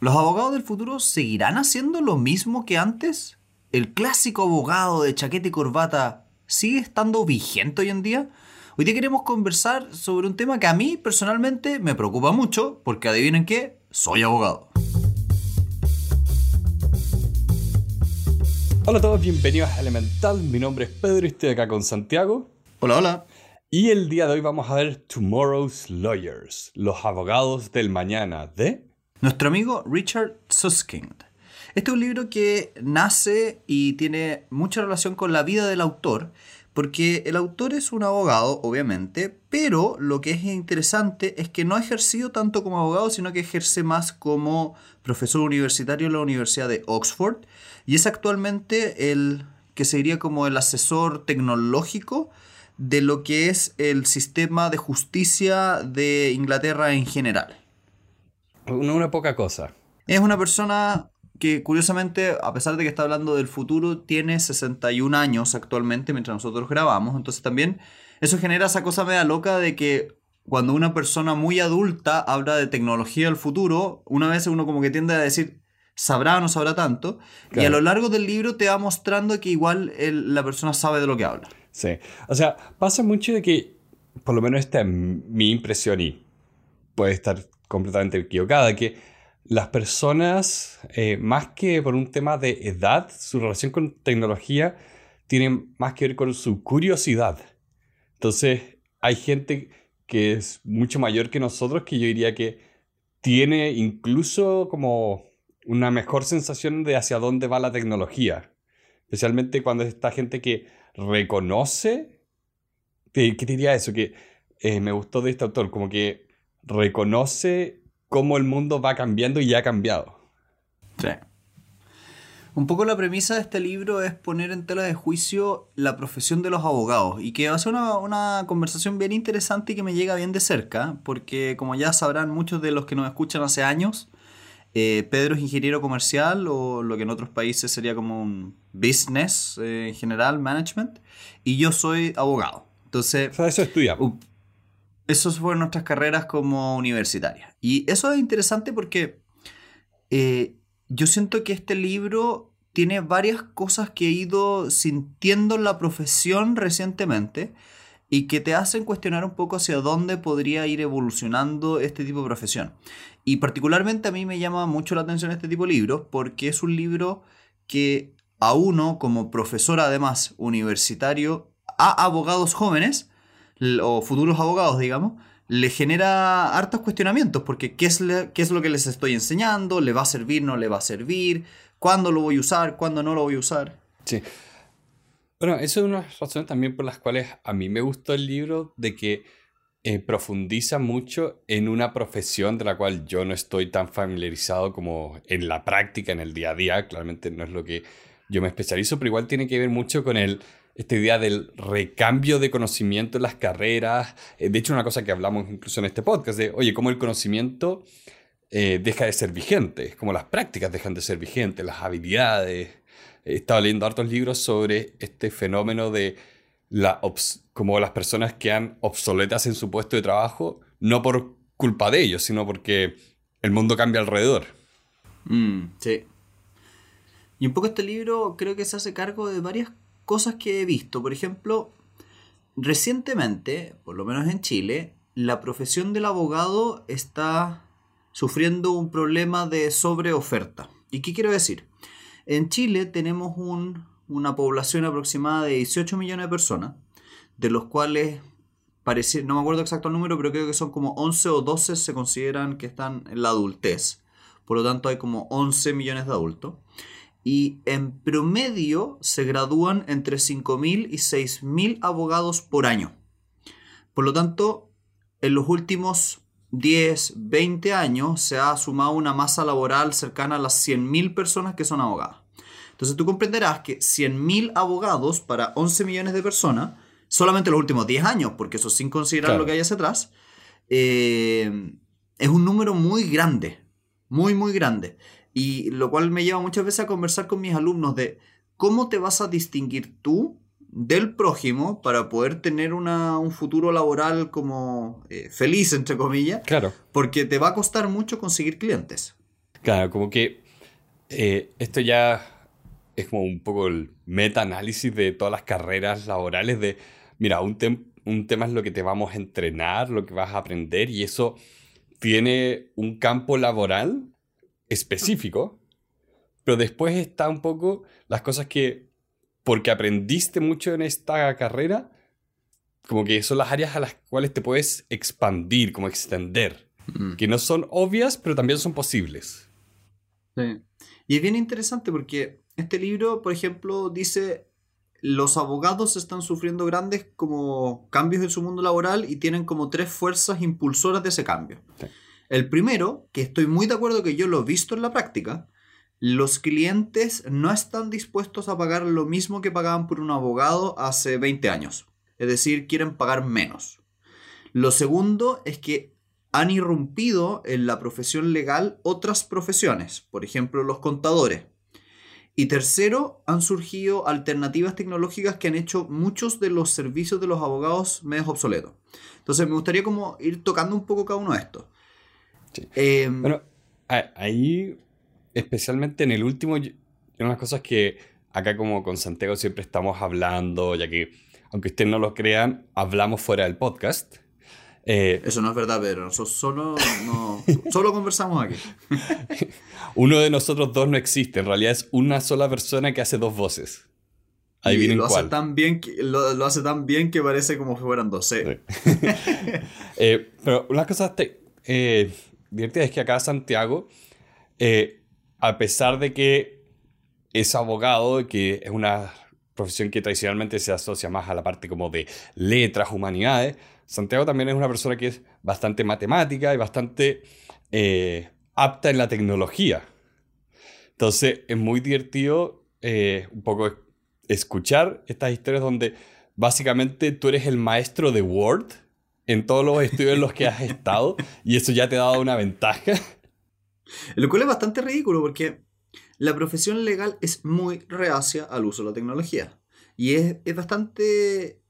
¿Los abogados del futuro seguirán haciendo lo mismo que antes? ¿El clásico abogado de chaqueta y corbata sigue estando vigente hoy en día? Hoy día queremos conversar sobre un tema que a mí personalmente me preocupa mucho, porque adivinen qué, soy abogado. Hola a todos, bienvenidos a Elemental. Mi nombre es Pedro y estoy acá con Santiago. Hola, hola. Y el día de hoy vamos a ver Tomorrow's Lawyers, los abogados del mañana de nuestro amigo Richard Susskind. Este es un libro que nace y tiene mucha relación con la vida del autor, porque el autor es un abogado, obviamente, pero lo que es interesante es que no ha ejercido tanto como abogado, sino que ejerce más como profesor universitario en la Universidad de Oxford, y es actualmente el que sería como el asesor tecnológico de lo que es el sistema de justicia de Inglaterra en general. Una, poca cosa. Es una persona que curiosamente, a pesar de que está hablando del futuro, tiene 61 años actualmente mientras nosotros grabamos. Entonces también eso genera esa cosa media loca de que cuando una persona muy adulta habla de tecnología del futuro, una vez uno como que tiende a decir, sabrá o no sabrá tanto. Y a lo largo del libro te va mostrando que igual la persona sabe de lo que habla. Sí. O sea, pasa mucho de que, por lo menos esta es mi impresión y puede estar completamente equivocada, que las personas, eh, más que por un tema de edad, su relación con tecnología tiene más que ver con su curiosidad. Entonces, hay gente que es mucho mayor que nosotros que yo diría que tiene incluso como una mejor sensación de hacia dónde va la tecnología. Especialmente cuando está gente que reconoce, ¿qué diría eso? Que eh, me gustó de este autor, como que reconoce cómo el mundo va cambiando y ya ha cambiado. Sí. Un poco la premisa de este libro es poner en tela de juicio la profesión de los abogados y que va a ser una, conversación bien interesante y que me llega bien de cerca, porque como ya sabrán muchos de los que nos escuchan hace años, eh, Pedro es ingeniero comercial o lo que en otros países sería como un business eh, en general, management, y yo soy abogado. Entonces, eso estudiamos. Esas fueron nuestras carreras como universitarias. Y eso es interesante porque eh, yo siento que este libro tiene varias cosas que he ido sintiendo en la profesión recientemente y que te hacen cuestionar un poco hacia dónde podría ir evolucionando este tipo de profesión. Y particularmente a mí me llama mucho la atención este tipo de libros porque es un libro que a uno como profesor además universitario a abogados jóvenes o futuros abogados, digamos, le genera hartos cuestionamientos, porque ¿qué es, ¿qué es lo que les estoy enseñando? ¿Le va a servir? ¿No le va a servir? ¿Cuándo lo voy a usar? ¿Cuándo no lo voy a usar? Sí. Bueno, eso es una razón también por las cuales a mí me gustó el libro, de que eh, profundiza mucho en una profesión de la cual yo no estoy tan familiarizado como en la práctica, en el día a día. Claramente no es lo que yo me especializo, pero igual tiene que ver mucho con el esta idea del recambio de conocimiento en las carreras. Eh, de hecho, una cosa que hablamos incluso en este podcast, de, oye, cómo el conocimiento eh, deja de ser vigente, como las prácticas dejan de ser vigentes, las habilidades. He estado leyendo hartos libros sobre este fenómeno de la como las personas que han obsoletas en su puesto de trabajo, no por culpa de ellos, sino porque el mundo cambia alrededor. Mm, sí. Y un poco este libro creo que se hace cargo de varias cosas que he visto. Por ejemplo, recientemente, por lo menos en Chile, la profesión del abogado está sufriendo un problema de sobreoferta. ¿Y qué quiero decir? En Chile tenemos una población aproximada de 18 millones de personas, de los cuales parece, no me acuerdo exacto el número, pero creo que son como 11 o 12 se consideran que están en la adultez. Por lo tanto, hay como 11 millones de adultos y en promedio se gradúan entre 5.000 y 6.000 abogados por año. Por lo tanto, en los últimos 10, 20 años se ha sumado una masa laboral cercana a las 100.000 personas que son abogadas. Entonces tú comprenderás que 100.000 abogados para 11 millones de personas, solamente los últimos 10 años, porque eso sin considerar lo que hay hacia atrás, eh, es un número muy grande, muy, muy grande. Y lo cual me lleva muchas veces a conversar con mis alumnos de cómo te vas a distinguir tú del prójimo para poder tener un futuro laboral como eh, feliz, entre comillas. Claro. Porque te va a costar mucho conseguir clientes. Claro, como que eh, esto ya es como un poco el meta-análisis de todas las carreras laborales de, mira, un, un tema es lo que te vamos a entrenar, lo que vas a aprender y eso tiene un campo laboral específico, pero después está un poco las cosas que, porque aprendiste mucho en esta carrera, como que son las áreas a las cuales te puedes expandir, como extender, mm. que no son obvias, pero también son posibles. Sí. Y es bien interesante porque este libro, por ejemplo, dice los abogados están sufriendo grandes como cambios en su mundo laboral y tienen como tres fuerzas impulsoras de ese cambio. El primero, que estoy muy de acuerdo que yo lo he visto en la práctica, los clientes no están dispuestos a pagar lo mismo que pagaban por un abogado hace 20 años. Es decir, quieren pagar menos. Lo segundo es que han irrumpido en la profesión legal otras profesiones, por ejemplo los contadores. Y tercero, han surgido alternativas tecnológicas que han hecho muchos de los servicios de los abogados medio obsoletos. Entonces me gustaría como ir tocando un poco cada uno de estos. Em, bueno, ahí, especialmente en el último, una de las cosas que acá como con Santiago siempre estamos hablando, ya que, aunque ustedes no lo crean, hablamos fuera del podcast. Eh, Eso no es verdad, pero nosotros solo, solo conversamos aquí. Uno de nosotros dos no existe, en realidad es una sola persona que hace dos voces. Ahí y lo Hace tan bien que, lo, hace tan bien que parece como si fueran dos. ¿eh? eh, pero una cosa eh, divertida es que acá Santiago, a pesar de que es abogado, que es una profesión que tradicionalmente se asocia más a la parte como de letras, humanidades, Santiago también es una persona que es bastante matemática y bastante eh, apta en la tecnología. Entonces es muy divertido eh, un poco escuchar estas historias donde básicamente tú eres el maestro de Word en todos los estudios en los que has estado y eso ya te ha dado una ventaja. Lo cual es bastante ridículo porque la profesión legal es muy reacia al uso de la tecnología. Y es, es bastante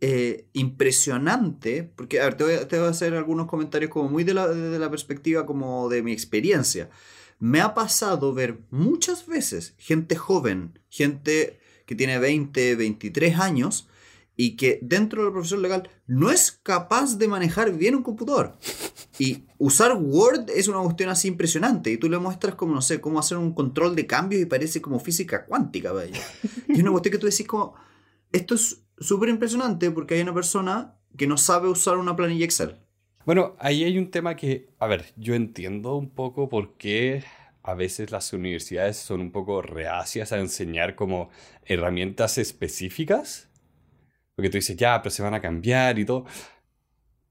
eh, impresionante, porque a ver, te voy, a hacer algunos comentarios como muy de la, de la perspectiva como de mi experiencia. Me ha pasado ver muchas veces gente joven, gente que tiene 20, 23 años y que dentro de la profesión legal no es capaz de manejar bien un computador. Y usar Word es una cuestión así impresionante. Y tú le muestras como, no sé, cómo hacer un control de cambios y parece como física cuántica, vaya. Y una cuestión que tú decís como, esto es súper impresionante porque hay una persona que no sabe usar una planilla Excel. Bueno, ahí hay un tema que, a ver, yo entiendo un poco por qué a veces las universidades son un poco reacias a enseñar como herramientas específicas. Porque tú dices, ya, pero se van a cambiar y todo.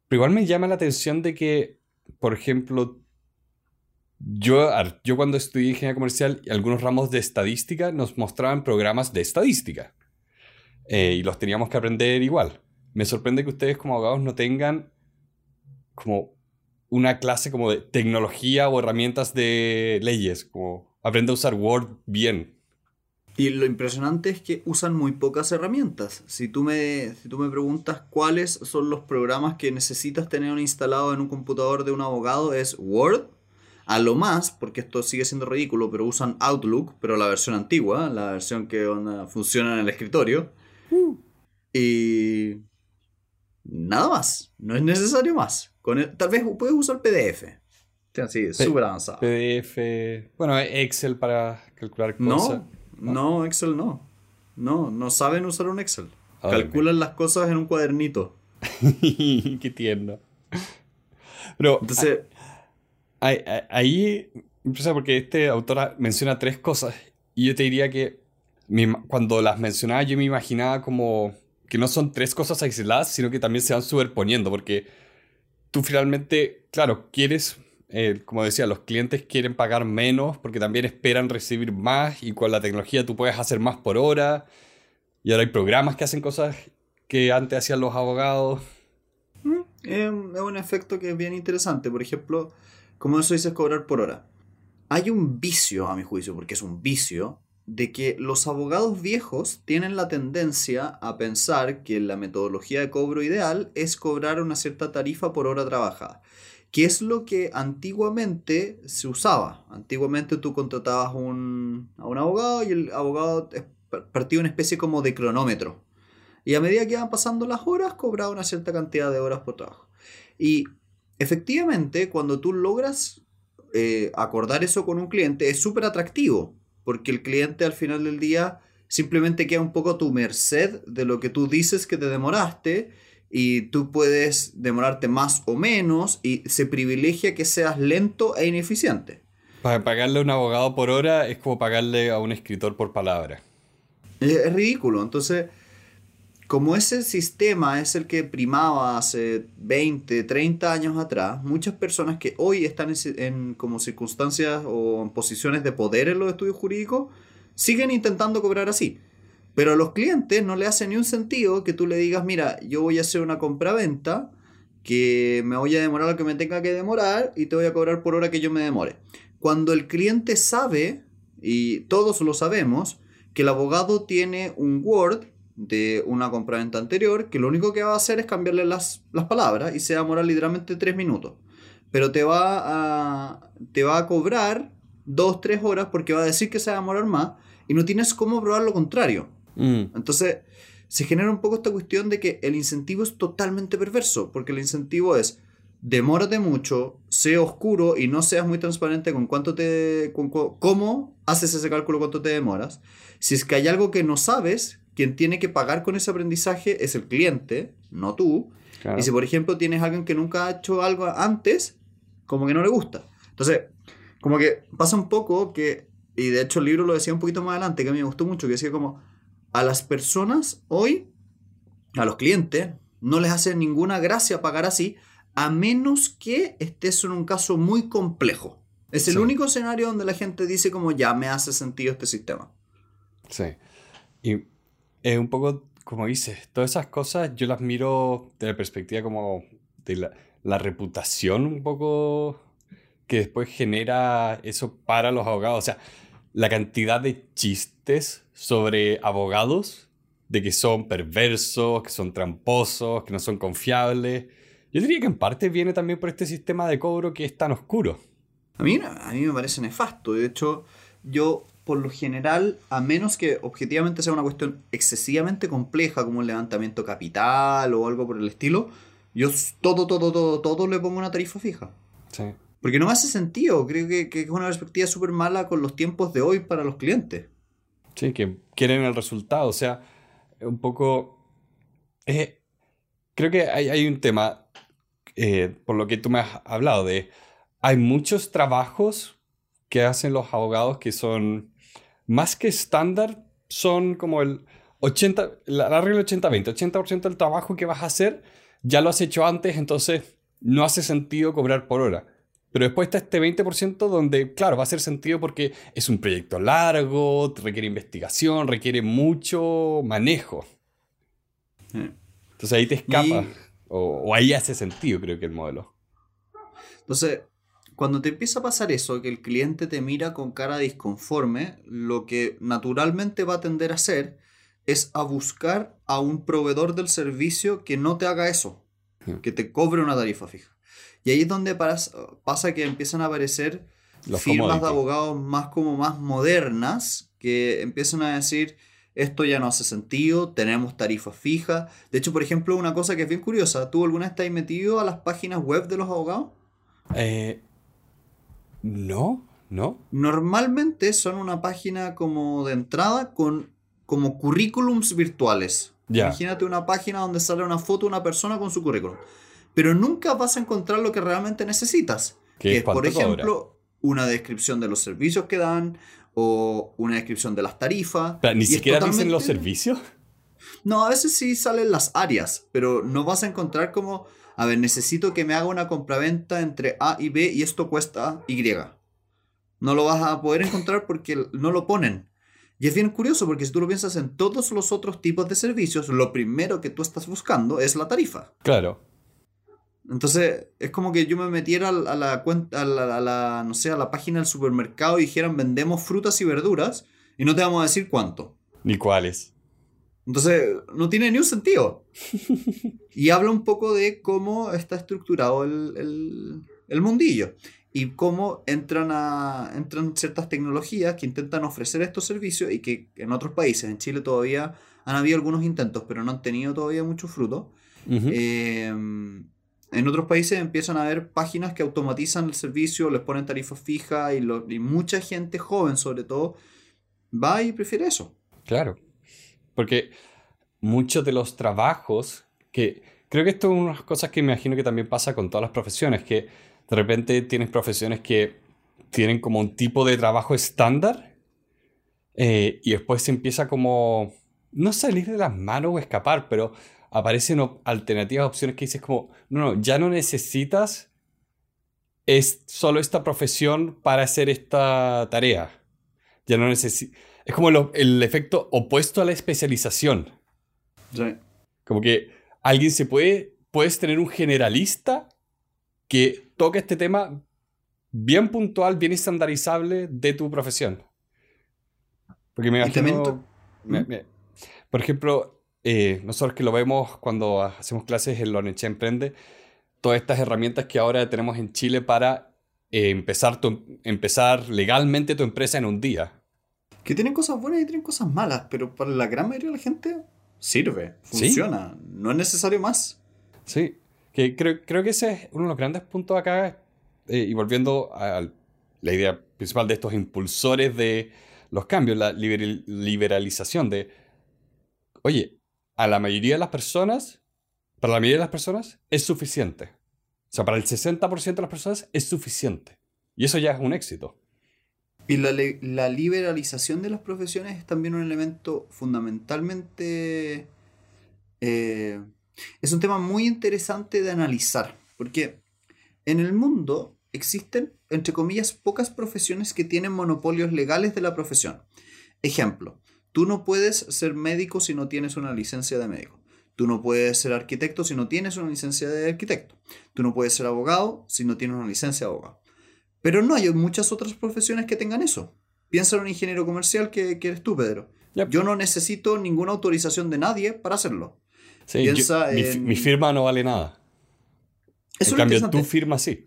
Pero igual me llama la atención de que, por ejemplo, yo, yo cuando estudié ingeniería comercial, algunos ramos de estadística nos mostraban programas de estadística. Eh, y los teníamos que aprender igual. Me sorprende que ustedes como abogados no tengan como una clase como de tecnología o herramientas de leyes, como aprende a usar Word bien. Y lo impresionante es que usan muy pocas herramientas. Si tú me, si tú me preguntas cuáles son los programas que necesitas tener instalado en un computador de un abogado, es Word. A lo más, porque esto sigue siendo ridículo, pero usan Outlook, pero la versión antigua, la versión que funciona en el escritorio. Y nada más, no es necesario más. Con tal vez puedes usar PDF. Así, súper avanzado. PDF, bueno, Excel para calcular cosas. No, no, Excel no. No, no saben usar un Excel. Calculan las cosas en un cuadernito. Qué tierno. Pero Entonces, ahí, ahí, porque este autor menciona tres cosas y yo te diría que cuando las mencionaba yo me imaginaba como que no son tres cosas aisladas, sino que también se van superponiendo, porque tú finalmente, claro, quieres, eh, como decía, los clientes quieren pagar menos porque también esperan recibir más y con la tecnología tú puedes hacer más por hora y ahora hay programas que hacen cosas que antes hacían los abogados. Mm, es un efecto que es bien interesante, por ejemplo, como eso dices cobrar por hora. Hay un vicio, a mi juicio, porque es un vicio, de que los abogados viejos tienen la tendencia a pensar que la metodología de cobro ideal es cobrar una cierta tarifa por hora trabajada. Que es lo que antiguamente se usaba. Antiguamente tú contratabas a un abogado y el abogado partía una especie como de cronómetro. Y a medida que iban pasando las horas, cobraba una cierta cantidad de horas por trabajo. Y efectivamente, cuando tú logras eh, acordar eso con un cliente, es súper atractivo, porque el cliente al final del día simplemente queda un poco a tu merced de lo que tú dices que te demoraste y tú puedes demorarte más o menos y se privilegia que seas lento e ineficiente. Para pagarle a un abogado por hora es como pagarle a un escritor por palabra. Es ridículo. Entonces, como ese sistema es el que primaba hace 20, 30 años atrás, muchas personas que hoy están en, en como circunstancias o en posiciones de poder en los estudios jurídicos, siguen intentando cobrar así. Pero a los clientes no le hace ni un sentido que tú le digas, mira, yo voy a hacer una compra-venta, que me voy a demorar lo que me tenga que demorar y te voy a cobrar por hora que yo me demore. Cuando el cliente sabe, y todos lo sabemos, que el abogado tiene un Word de una compra-venta anterior, que lo único que va a hacer es cambiarle las, las palabras y se va a demorar literalmente tres minutos. Pero te va a, te va a cobrar dos, tres horas porque va a decir que se va a demorar más y no tienes cómo probar lo contrario. Mm. Entonces, se genera un poco esta cuestión de que el incentivo es totalmente perverso, porque el incentivo es demórate mucho, sé oscuro y no seas muy transparente con cuánto te con cómo haces ese cálculo cuánto te demoras. Si es que hay algo que no sabes, quien tiene que pagar con ese aprendizaje es el cliente, no tú. Y si por ejemplo tienes a alguien que nunca ha hecho algo antes, como que no le gusta. Entonces, como que pasa un poco que y de hecho el libro lo decía un poquito más adelante, que a mí me gustó mucho, que decía como a las personas hoy, a los clientes, no les hace ninguna gracia pagar así, a menos que estés en un caso muy complejo. Es el único escenario donde la gente dice como ya me hace sentido este sistema. Sí. Y es un poco, como dices, todas esas cosas yo las miro de la perspectiva como de la, la reputación un poco que después genera eso para los abogados. O sea, la cantidad de chistes sobre abogados, de que son perversos, que son tramposos, que no son confiables. Yo diría que en parte viene también por este sistema de cobro que es tan oscuro. A mí, a mí me parece nefasto. De hecho, yo por lo general, a menos que objetivamente sea una cuestión excesivamente compleja como un levantamiento capital o algo por el estilo, yo todo, todo, todo, todo le pongo una tarifa fija. Sí. Porque no me hace sentido. Creo que, es una perspectiva súper mala con los tiempos de hoy para los clientes. Sí, que quieren el resultado. O sea, un poco. Eh, creo que hay, un tema, eh, por lo que tú me has hablado, de. Hay muchos trabajos que hacen los abogados que son más que estándar, son como el 80, la, regla 80-20. 80%, del trabajo que vas a hacer ya lo has hecho antes, entonces no hace sentido cobrar por hora. Pero después está este 20% donde, claro, va a hacer sentido porque es un proyecto largo, requiere investigación, requiere mucho manejo. Entonces ahí te escapa. O, ahí hace sentido, creo que el modelo. Entonces, cuando te empieza a pasar eso, que el cliente te mira con cara disconforme, lo que naturalmente va a tender a hacer es a buscar a un proveedor del servicio que no te haga eso, que te cobre una tarifa fija. Y ahí es donde pasa que empiezan a aparecer firmas de abogados más como más modernas que empiezan a decir esto ya no hace sentido, tenemos tarifas fijas. De hecho, por ejemplo, una cosa que es bien curiosa, ¿tú alguna vez estás metido a las páginas web de los abogados? Eh, no, no. Normalmente son una página como de entrada con como currículums virtuales. Imagínate una página donde sale una foto de una persona con su currículum pero nunca vas a encontrar lo que realmente necesitas. Que es, por ejemplo, una descripción de los servicios que dan o una descripción de las tarifas. ¿Ni siquiera dicen los servicios? No, a veces sí salen las áreas, pero no vas a encontrar como, a ver, necesito que me haga una compraventa entre A y B y esto cuesta Y. No lo vas a poder encontrar porque no lo ponen. Y es bien curioso porque si tú lo piensas en todos los otros tipos de servicios, lo primero que tú estás buscando es la tarifa. Claro. Entonces, es como que yo me metiera a la cuenta, a la, no sé, a la página del supermercado y dijeran vendemos frutas y verduras y no te vamos a decir cuánto. Ni cuáles. Entonces, no tiene ni un sentido. y habla un poco de cómo está estructurado el, el mundillo y cómo entran, a, entran ciertas tecnologías que intentan ofrecer estos servicios y que en otros países, en Chile todavía han habido algunos intentos, pero no han tenido todavía mucho fruto. Eh, en otros países empiezan a haber páginas que automatizan el servicio, les ponen tarifas fijas y, mucha gente joven sobre todo va y prefiere eso. Claro, porque muchos de los trabajos que creo que esto es una de las cosas que me imagino que también pasa con todas las profesiones, que de repente tienes profesiones que tienen como un tipo de trabajo estándar eh, y después se empieza como, no salir de las manos o escapar, pero aparecen alternativas, opciones que dices como, no, no, ya no necesitas es solo esta profesión para hacer esta tarea. Ya no necesitas... Es como el efecto opuesto a la especialización. Sí. Como que alguien se puede, puedes tener un generalista que toque este tema bien puntual, bien estandarizable de tu profesión. Porque me imagino... ¿Mm? por ejemplo, eh, nosotros que lo vemos cuando hacemos clases en Loneche Emprende, todas estas herramientas que ahora tenemos en Chile para eh, empezar, empezar legalmente tu empresa en un día. Que tienen cosas buenas y tienen cosas malas, pero para la gran mayoría de la gente sirve, funciona, no es necesario más. Sí, que creo, creo que ese es uno de los grandes puntos acá, eh, y volviendo a la idea principal de estos impulsores de los cambios, la liberalización de, oye, a la mayoría de las personas, para la mayoría de las personas es suficiente. O sea, para el 60% de las personas es suficiente. Y eso ya es un éxito. Y la, la, liberalización de las profesiones es también un elemento fundamentalmente eh, es un tema muy interesante de analizar, porque en el mundo existen, entre comillas, pocas profesiones que tienen monopolios legales de la profesión. Ejemplo, tú no puedes ser médico si no tienes una licencia de médico. Tú no puedes ser arquitecto si no tienes una licencia de arquitecto. Tú no puedes ser abogado si no tienes una licencia de abogado. Pero no hay muchas otras profesiones que tengan eso. Piensa en un ingeniero comercial que, que eres tú, Pedro. Yo no necesito ninguna autorización de nadie para hacerlo mi, firma no vale nada. en cambio, tu firma sí.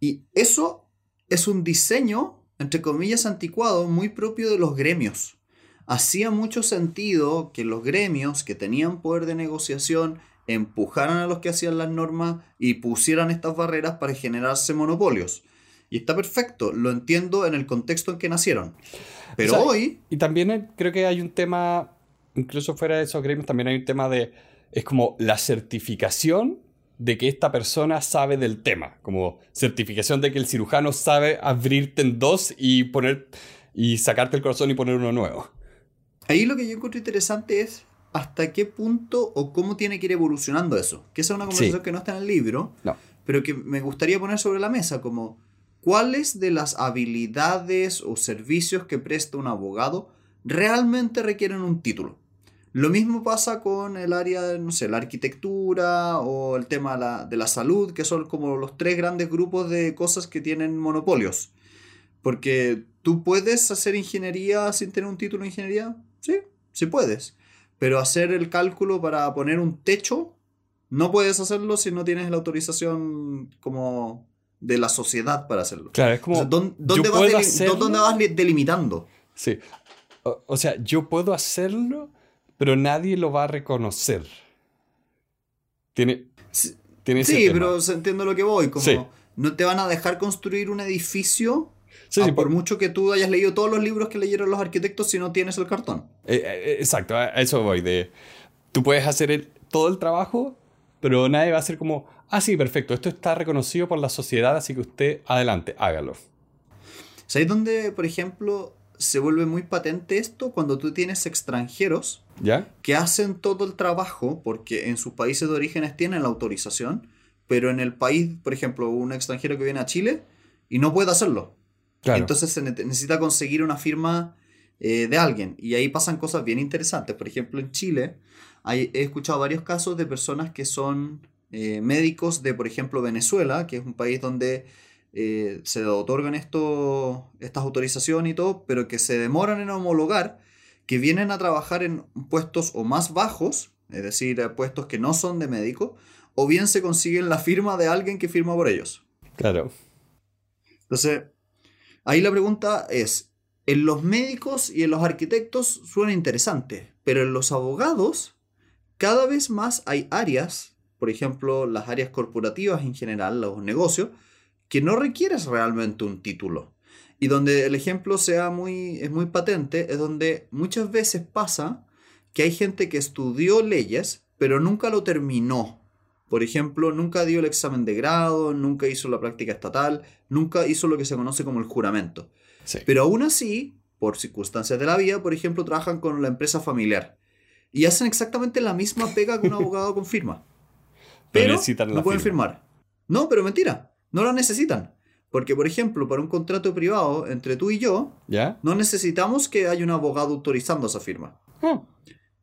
Y eso es un diseño, entre comillas, anticuado, muy propio de los gremios. Hacía mucho sentido que los gremios que tenían poder de negociación empujaran a los que hacían las normas y pusieran estas barreras para generarse monopolios. Y está perfecto, lo entiendo en el contexto en que nacieron. Pero hoy... Y también creo que hay un tema incluso fuera de esos gremios también hay un tema de, es como la certificación de que esta persona sabe del tema, como certificación de que el cirujano sabe abrirte en dos y poner y sacarte el corazón y poner uno nuevo. Ahí lo que yo encuentro interesante es hasta qué punto o cómo tiene que ir evolucionando eso. Que esa es una conversación que no está en el libro, pero que me gustaría poner sobre la mesa, como cuáles de las habilidades o servicios que presta un abogado realmente requieren un título. Lo mismo pasa con el área, no sé, la arquitectura o el tema de la, salud, que son como los tres grandes grupos de cosas que tienen monopolios. Porque tú puedes hacer ingeniería sin tener un título de ingeniería, sí, sí puedes. Pero hacer el cálculo para poner un techo, no puedes hacerlo si no tienes la autorización como de la sociedad para hacerlo. Claro, es como. ¿dónde, vas ¿Dónde vas delimitando? Sí. o, sea, yo puedo hacerlo pero nadie lo va a reconocer. Tiene, sí, pero entiendo lo que voy. Como no te van a dejar construir un edificio ah, por, mucho que tú hayas leído todos los libros que leyeron los arquitectos si no tienes el cartón. Eh, eh, exacto, a eso voy. De, tú puedes hacer todo el trabajo, pero nadie va a ser como, ah, sí, perfecto, esto está reconocido por la sociedad, así que usted adelante, hágalo. ¿Sabes dónde, por ejemplo, se vuelve muy patente esto cuando tú tienes extranjeros que hacen todo el trabajo porque en sus países de orígenes tienen la autorización, pero en el país, por ejemplo, un extranjero que viene a Chile y no puede hacerlo. Entonces se necesita conseguir una firma eh, de alguien y ahí pasan cosas bien interesantes. Por ejemplo, en Chile he escuchado varios casos de personas que son eh, médicos de, por ejemplo, Venezuela, que es un país donde eh, se otorgan esto, estas autorizaciones y todo, pero que se demoran en homologar, que vienen a trabajar en puestos o más bajos, es decir, puestos que no son de médico, o bien se consiguen la firma de alguien que firma por ellos. Claro. Entonces, ahí la pregunta es, en los médicos y en los arquitectos suena interesante, pero en los abogados cada vez más hay áreas, por ejemplo, las áreas corporativas en general, los negocios, que no requieres realmente un título. Y donde el ejemplo sea muy, es muy patente, es donde muchas veces pasa que hay gente que estudió leyes, pero nunca lo terminó. Por ejemplo, nunca dio el examen de grado, nunca hizo la práctica estatal, nunca hizo lo que se conoce como el juramento. Pero aún así, por circunstancias de la vida, por ejemplo, trabajan con la empresa familiar. Y hacen exactamente la misma pega que un abogado con firma. Pero no pueden firmar. No, pero mentira. No lo necesitan. Porque, por ejemplo, para un contrato privado entre tú y yo, ¿Ya? no necesitamos que haya un abogado autorizando esa firma. Oh.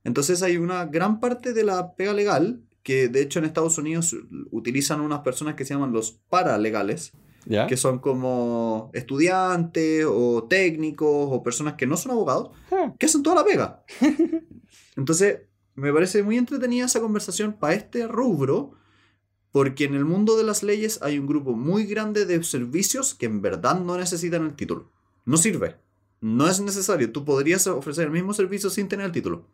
Entonces hay una gran parte de la pega legal que de hecho en Estados Unidos utilizan unas personas que se llaman los paralegales, ¿Ya? que son como estudiantes o técnicos o personas que no son abogados, Ah. que hacen toda la pega. Entonces, me parece muy entretenida esa conversación para este rubro, porque en el mundo de las leyes hay un grupo muy grande de servicios que en verdad no necesitan el título. No sirve. No es necesario. Tú podrías ofrecer el mismo servicio sin tener el título.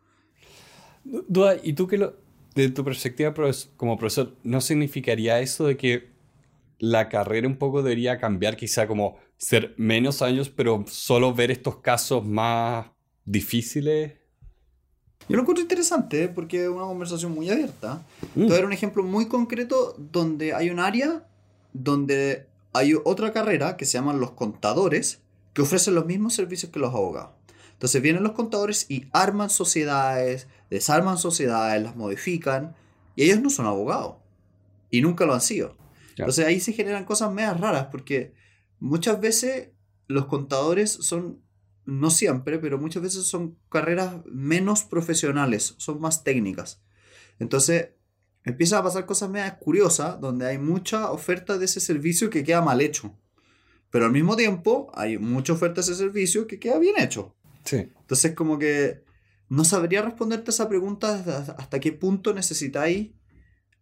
Duda, ¿y tú que lo, de tu perspectiva como profesor, no significaría eso de que la carrera un poco debería cambiar, quizá como ser menos años, pero solo ver estos casos más difíciles? Yo lo encuentro interesante ¿eh? porque es una conversación muy abierta. Mm. Te voy a dar un ejemplo muy concreto donde hay un área donde hay otra carrera que se llaman los contadores que ofrecen los mismos servicios que los abogados. Entonces vienen los contadores y arman sociedades, desarman sociedades, las modifican y ellos no son abogados y nunca lo han sido. Ya. Entonces ahí se generan cosas medias raras porque muchas veces los contadores son, no siempre, pero muchas veces son carreras menos profesionales, son más técnicas. Entonces empiezan a pasar cosas medias curiosas donde hay mucha oferta de ese servicio que queda mal hecho. Pero al mismo tiempo hay mucha oferta de ese servicio que queda bien hecho. Sí. Entonces, como que no sabría responderte esa pregunta hasta, qué punto necesitáis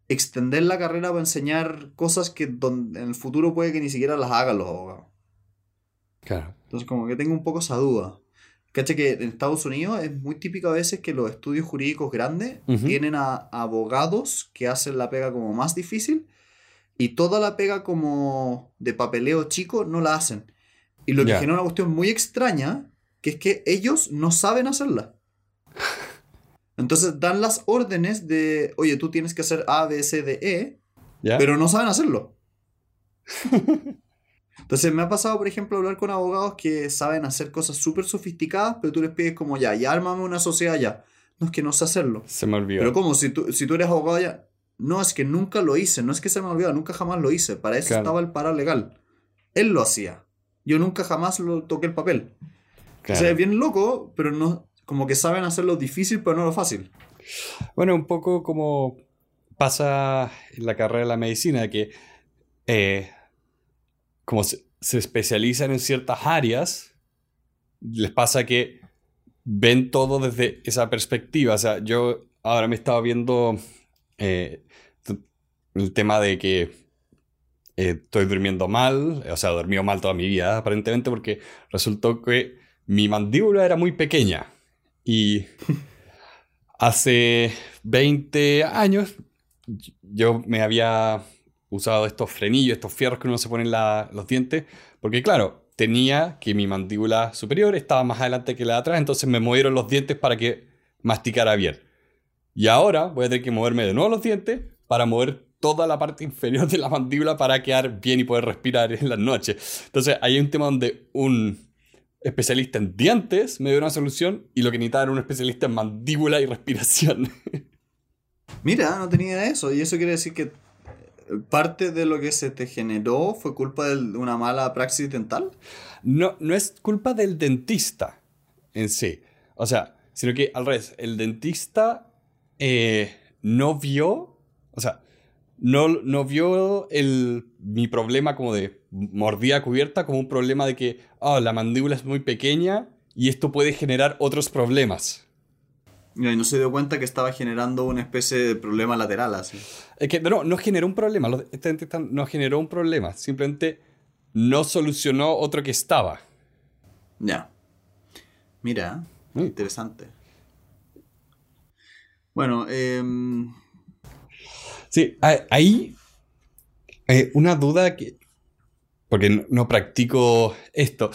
extender la carrera para enseñar cosas que en el futuro puede que ni siquiera las hagan los abogados. Claro. Entonces, como que tengo un poco esa duda. Cacha que en Estados Unidos es muy típico a veces que los estudios jurídicos grandes tienen a, a abogados que hacen la pega como más difícil y toda la pega como de papeleo chico no la hacen. Y lo que genera una cuestión muy extraña, que es que ellos no saben hacerla. Entonces dan las órdenes de, oye, tú tienes que hacer A, B, C, D, E, ¿Ya? pero no saben hacerlo. Entonces me ha pasado, por ejemplo, hablar con abogados que saben hacer cosas súper sofisticadas, pero tú les pides como ya, ya ármame una sociedad ya. No es que no sé hacerlo. Se me olvidó. Pero como si tú, si tú eres abogado ya, no, es que nunca lo hice, no es que se me olvidó, nunca jamás lo hice. Para eso Claro. estaba el paralegal. Él lo hacía. Yo nunca jamás lo toqué el papel. Claro. O sea, es bien loco, pero no, como que saben hacerlo difícil, pero no lo fácil. Bueno, un poco como pasa en la carrera de la medicina, que eh, como se, especializan en ciertas áreas, les pasa que ven todo desde esa perspectiva. O sea, yo ahora me estaba viendo eh, el tema de que eh, estoy durmiendo mal, o sea, he dormido mal toda mi vida, aparentemente, porque resultó que mi mandíbula era muy pequeña. Y hace 20 años yo me había usado estos frenillos, estos fierros que uno se pone en la- los dientes, porque claro, tenía que mi mandíbula superior estaba más adelante que la de atrás, entonces me movieron los dientes para que masticara bien. Y ahora voy a tener que moverme de nuevo los dientes para mover toda la parte inferior de la mandíbula para quedar bien y poder respirar en las noches. Entonces, hay un tema donde un especialista en dientes me dio una solución y lo que necesitaba era un especialista en mandíbula y respiración. Mira, no tenía eso. Y eso quiere decir que parte de lo que se te generó fue culpa de una mala praxis dental. No, no es culpa del dentista en sí. O sea, sino que al revés, el dentista eh, no vio, o sea, no, no vio el, mi problema como de mordida cubierta como un problema de que ah, la mandíbula es muy pequeña y esto puede generar otros problemas. Y no se dio cuenta que estaba generando una especie de problema lateral así. Es que no, no generó un problema, no generó un problema, simplemente no solucionó otro que estaba. Ya. Mira, mm. interesante. Bueno, eh... sí, ahí eh, una duda que, porque no, practico esto,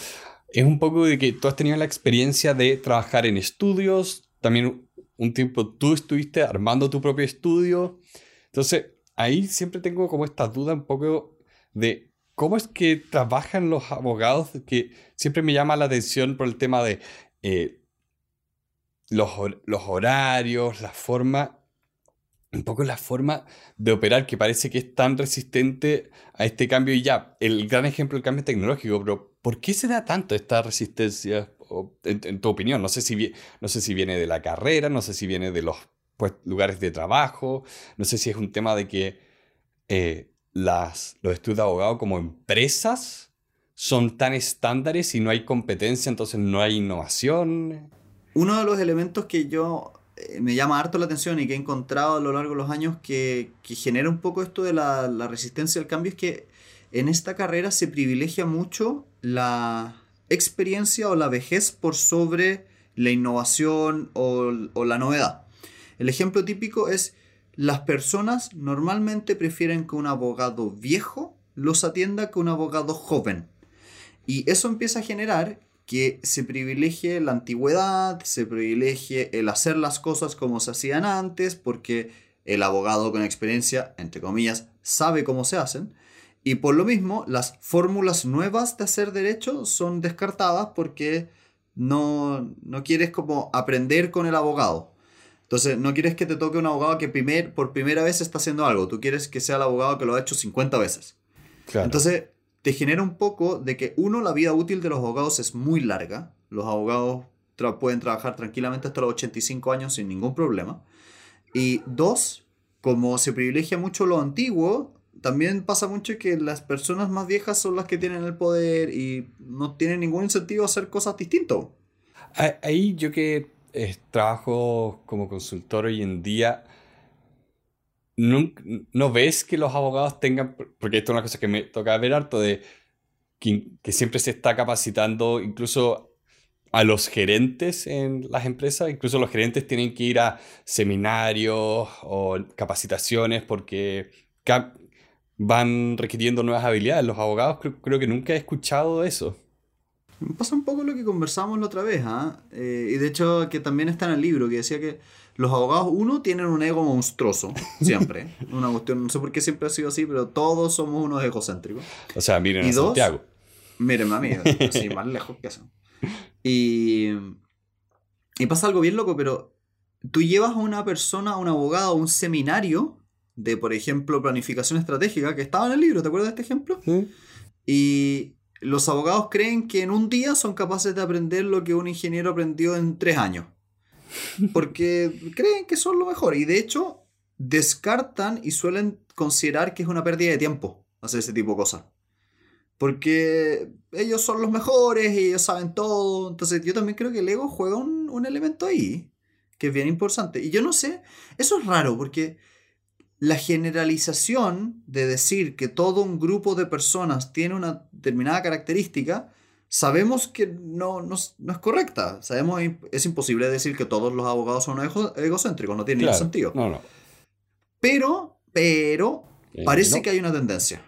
es un poco de que tú has tenido la experiencia de trabajar en estudios, también un tiempo tú estuviste armando tu propio estudio, entonces ahí siempre tengo como esta duda un poco de cómo es que trabajan los abogados, que siempre me llama la atención por el tema de eh, los, los, horarios, la forma, un poco la forma de operar que parece que es tan resistente a este cambio y ya, el gran ejemplo del cambio tecnológico, pero ¿por qué se da tanto esta resistencia? En, tu opinión, no sé, si, no sé si viene de la carrera, no sé si viene de los pues, lugares de trabajo, no sé si es un tema de que eh, las, los estudios de abogado como empresas son tan estándares y no hay competencia, entonces no hay innovación. Uno de los elementos que yo eh, me llama harto la atención y que he encontrado a lo largo de los años que, genera un poco esto de la, resistencia al cambio es que en esta carrera se privilegia mucho la experiencia o la vejez por sobre la innovación o, o la novedad. El ejemplo típico es las personas normalmente prefieren que un abogado viejo los atienda que un abogado joven. Y eso empieza a generar que se privilegie la antigüedad, se privilegie el hacer las cosas como se hacían antes, porque el abogado con experiencia, entre comillas, sabe cómo se hacen. Y por lo mismo, las fórmulas nuevas de hacer derecho son descartadas porque no, no quieres como aprender con el abogado. Entonces, no quieres que te toque un abogado que primer, por primera vez está haciendo algo. Tú quieres que sea el abogado que lo ha hecho 50 veces. Entonces, te genera un poco de que, uno, la vida útil de los abogados es muy larga. Los abogados pueden trabajar tranquilamente hasta los 85 años sin ningún problema. Y dos, como se privilegia mucho lo antiguo, también pasa mucho que las personas más viejas son las que tienen el poder y no tienen ningún incentivo a hacer cosas distintas. Ahí yo que eh, trabajo como consultor hoy en día, no, ves que los abogados tengan, porque esto es una cosa que me toca ver harto, de que, siempre se está capacitando incluso a los gerentes en las empresas, incluso los gerentes tienen que ir a seminarios o capacitaciones porque van requiriendo nuevas habilidades. Los abogados creo, que nunca he escuchado eso. Pasa un poco lo que conversamos la otra vez, ¿ah? eh, y de hecho que también está en el libro, que decía que los abogados, uno, tienen un ego monstruoso, siempre. Una cuestión, no sé por qué siempre ha sido así, pero todos somos unos egocéntricos. O sea, miren a Santiago. Miren a mí, así, más lejos que eso. Y, y pasa algo bien loco, pero tú llevas a una persona, a un abogado, a un seminario de, por ejemplo, planificación estratégica, que estaba en el libro, ¿te acuerdas de este ejemplo? Sí. Y los abogados creen que en un día son capaces de aprender lo que un ingeniero aprendió en tres años porque creen que son lo mejor y de hecho descartan y suelen considerar que es una pérdida de tiempo hacer ese tipo de cosas. Porque ellos son los mejores y ellos saben todo. Entonces yo también creo que el ego juega un, un elemento ahí que es bien importante. Y yo no sé, eso es raro porque la generalización de decir que todo un grupo de personas tiene una determinada característica sabemos que no, no, es correcta. Sabemos es imposible decir que todos los abogados son egocéntricos, no tiene ningún sentido. No, no. Pero, pero, eh, parece que hay una tendencia.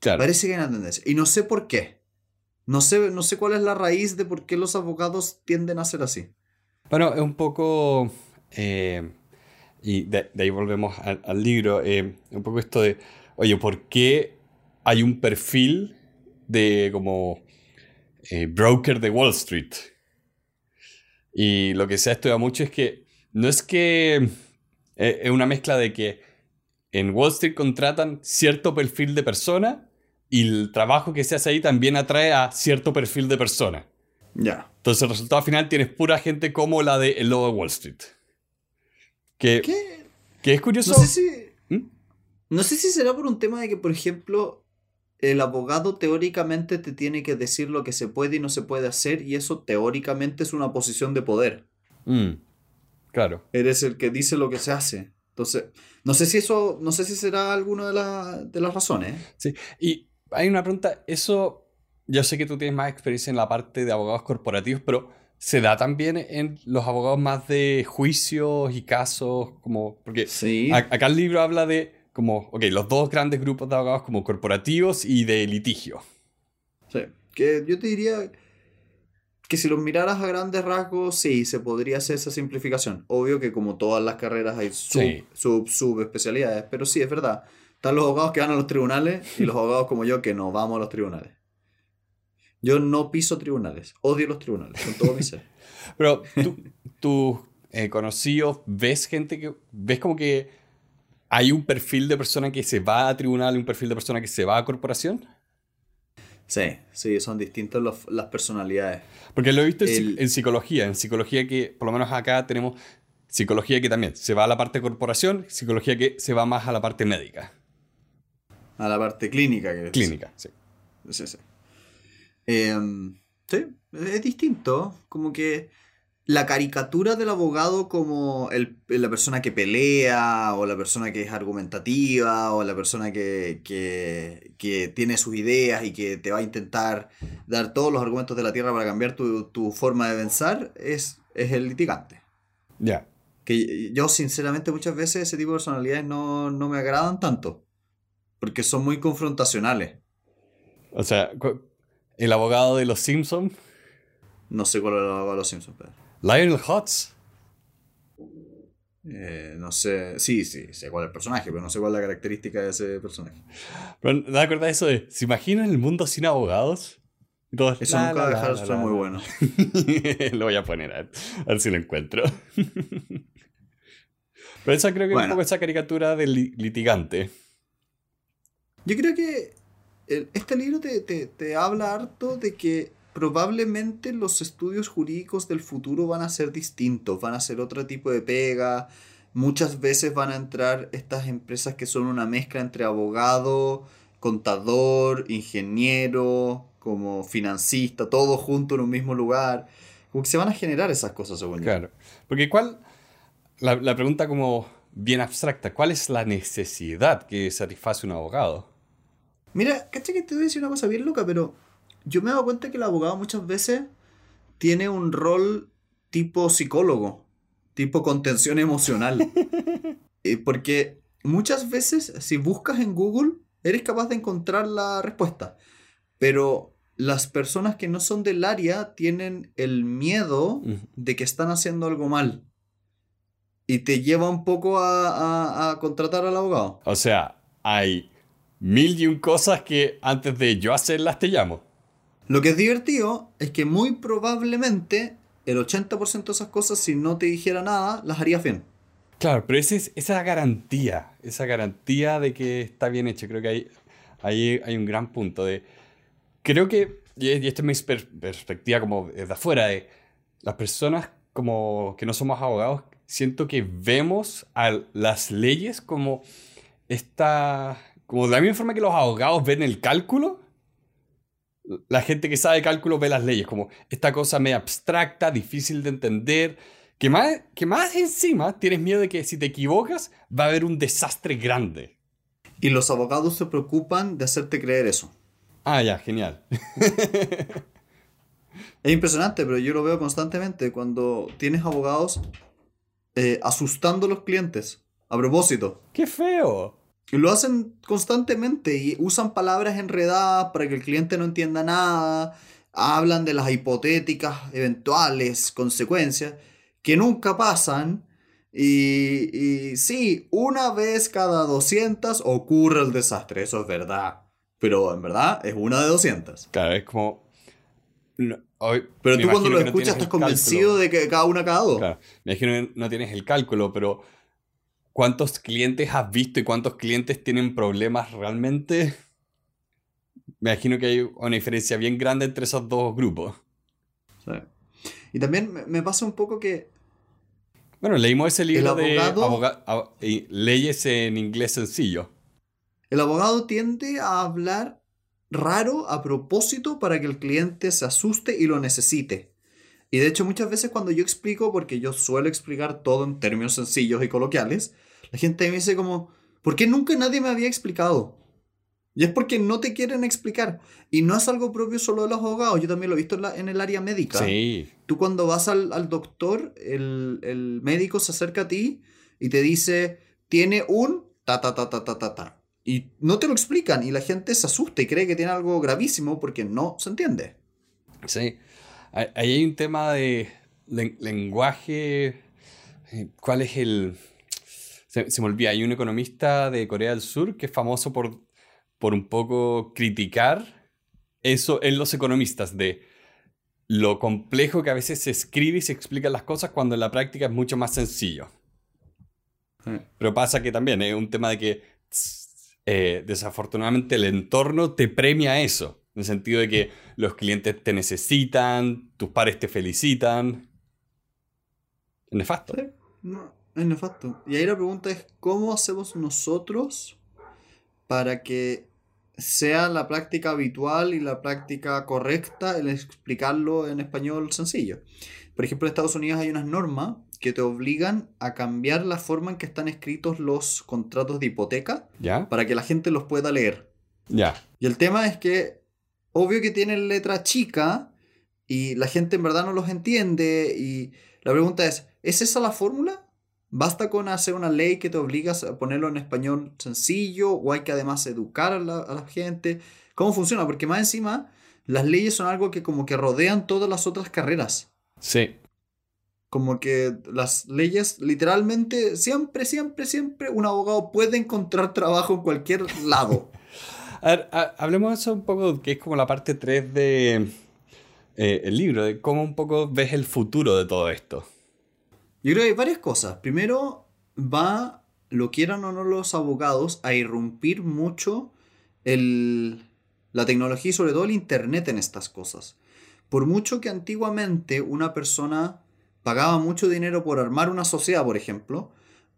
Claro. Parece que hay una tendencia. Y no sé por qué. No sé, no sé cuál es la raíz de por qué los abogados tienden a ser así. Bueno, es un poco... Eh, y de, ahí volvemos al, libro. Eh, un poco esto de, oye, ¿por qué hay un perfil de como eh, broker de Wall Street. Y lo que se ha estudiado mucho es que no es que eh, es una mezcla de que en Wall Street contratan cierto perfil de persona y el trabajo que se hace ahí también atrae a cierto perfil de persona. Ya. Entonces el resultado final tienes pura gente como la de el lobo de Wall Street. Que, ¿Qué? que es curioso. No sé si. ¿Mm? No sé si será por un tema de que, por ejemplo, el abogado teóricamente te tiene que decir lo que se puede y no se puede hacer y eso teóricamente es una posición de poder. Mm. Claro. Eres el que dice lo que se hace. Entonces, no sé si eso, no sé si será alguna de, de las razones. Sí, y hay una pregunta, eso, yo sé que tú tienes más experiencia en la parte de abogados corporativos, pero ¿se da también en los abogados más de juicios y casos? Como, porque Sí. acá el libro habla de como, ok, los dos grandes grupos de abogados como corporativos y de litigio. Sí. Que yo te diría que si los miraras a grandes rasgos, sí, se podría hacer esa simplificación. Obvio que como todas las carreras hay sub, Sí. sub, subespecialidades, pero sí, es verdad. Están los abogados que van a los tribunales y los abogados como yo que no vamos a los tribunales. Yo no piso tribunales, odio los tribunales, con todo mi ser. Pero tú, tus eh, conocidos, ¿ves gente que, ves como que hay un perfil de persona que se va a tribunal y un perfil de persona que se va a corporación? Sí, sí, son distintas los- las personalidades. Porque lo he visto El- en psicología, en psicología que por lo menos acá tenemos psicología que también se va a la parte corporación, psicología que se va más a la parte médica, A la parte clínica. Que clínica. Sí. Sí, sí. Em, sí, es distinto. Como que la caricatura del abogado como el- la persona que pelea, o la persona que es argumentativa, o la persona que, que, que tiene sus ideas y que te va a intentar dar todos los argumentos de la tierra para cambiar tu, tu forma de pensar, es, es el litigante. Ya. Que yo, sinceramente, muchas veces ese tipo de personalidades no, no me agradan tanto. Porque son muy confrontacionales. O sea, el abogado de los Simpsons, No sé cuál abogado de los Simpsons, pero. Lionel Hutz. Eh, no sé. Sí, sí, sé cuál es el personaje, pero no sé cuál es la característica de ese personaje. Pero ¿no te acuerdas de eso de, ¿se imaginan el mundo sin abogados? Todos, Eso la, nunca va a dejar muy bueno. lo voy a poner, a ver, a ver si lo encuentro. Pero esa creo que es un poco esa caricatura del li- litigante. Yo creo que este libro te, te- te habla harto de que probablemente los estudios jurídicos del futuro van a ser distintos, van a ser otro tipo de pega. Muchas veces van a entrar estas empresas que son una mezcla entre abogado, contador, ingeniero, como financista, todo junto en un mismo lugar. Como que se van a generar esas cosas, según yo. Claro. Porque cuál, la, la pregunta como bien abstracta, ¿cuál es la necesidad que satisface un abogado? Mira, cacha que te voy a decir una cosa bien loca, pero yo me he dado cuenta que el abogado muchas veces tiene un rol tipo psicólogo, tipo contención emocional. Eh, porque muchas veces, si buscas en Google, eres capaz de encontrar la respuesta. Pero las personas que no son del área tienen el miedo de que están haciendo algo mal. Y te lleva un poco a, a- a contratar al abogado. O sea, hay mil y un cosas que antes de yo hacerlas te llamo. Lo que es divertido es que muy probablemente el 80% de esas cosas, si no te dijera nada, las harías bien. Claro, pero ese es- esa garantía, esa garantía de que está bien hecho, creo que ahí, ahí hay un gran punto de... Creo que, y esta es mi per- perspectiva como desde afuera, de las personas como que no somos abogados, siento que vemos a las leyes como esta... Como de la misma forma que los abogados ven el cálculo, la gente que sabe cálculo ve las leyes como esta cosa medio abstracta, difícil de entender, que más, que más encima tienes miedo de que si te equivocas va a haber un desastre grande. Y los abogados se preocupan de hacerte creer eso. Ah, ya, genial. Es impresionante, pero yo lo veo constantemente cuando tienes abogados eh, asustando a los clientes. A propósito. ¡Qué feo! Y lo hacen constantemente y usan palabras enredadas para que el cliente no entienda nada. Hablan de las hipotéticas eventuales consecuencias que nunca pasan. Y, y sí, una vez cada 200 ocurre el desastre, eso es verdad. Pero en verdad es una de 200. Claro, es como... no, hoy- Pero tú cuando lo no escuchas tienes estás convencido cálculo. de que cada una cada dos. Claro, me imagino que no tienes el cálculo, pero ¿cuántos clientes has visto y cuántos clientes tienen problemas realmente? Me imagino que hay una diferencia bien grande entre esos dos grupos. Sí. Y también me- pasa un poco que Bueno, leímos ese libro de aboga- ab- leyes en inglés sencillo. El abogado tiende a hablar raro a propósito para que el cliente se asuste y lo necesite. Y de hecho muchas veces cuando yo explico, porque yo suelo explicar todo en términos sencillos y coloquiales, la gente me dice como, ¿por qué nunca nadie me había explicado? Y es porque no te quieren explicar. Y no es algo propio solo de los abogados. Yo también lo he visto en, el área médica. Sí. Tú cuando vas al, doctor, el, el, médico se acerca a ti y te dice, tiene un ta ta ta ta ta ta ta. Y no te lo explican y la gente se asusta y cree que tiene algo gravísimo porque no se entiende. Sí. Ahí hay un tema de lenguaje. Eh, ¿Cuál es el...? Se, se, me olvida, hay un economista de Corea del Sur que es famoso por por un poco criticar eso en los economistas, de lo complejo que a veces se escribe y se explican las cosas cuando en la práctica es mucho más sencillo. Pero pasa que también es un tema de que eh, desafortunadamente el entorno te premia eso, en el sentido de que los clientes te necesitan, tus pares te felicitan. Es nefasto. No, es nefasto. Y ahí la pregunta es, ¿cómo hacemos nosotros para que sea la práctica habitual y la práctica correcta el explicarlo en español sencillo. Por ejemplo, en Estados Unidos hay unas normas que te obligan a cambiar la forma en que están escritos los contratos de hipoteca para que la gente los pueda leer. Ya. Y el tema es que, obvio que tienen letra chica y la gente en verdad no los entiende. Y la pregunta es: ¿es esa la fórmula? ¿Basta con hacer una ley que te obligas a ponerlo en español sencillo o hay que además educar a la, gente? ¿Cómo funciona? Porque más encima las leyes son algo que como que rodean todas las otras carreras. Sí. Como que las leyes, literalmente, siempre, siempre, siempre un abogado puede encontrar trabajo en cualquier lado. a ver, hablemos de eso un poco, que es como la parte 3 de eh, el libro, de cómo un poco ves el futuro de todo esto. Yo creo que hay varias cosas. Primero, va, lo quieran o no los abogados, a irrumpir mucho el, la tecnología y sobre todo el Internet en estas cosas. Por mucho que antiguamente una persona pagaba mucho dinero por armar una sociedad, por ejemplo,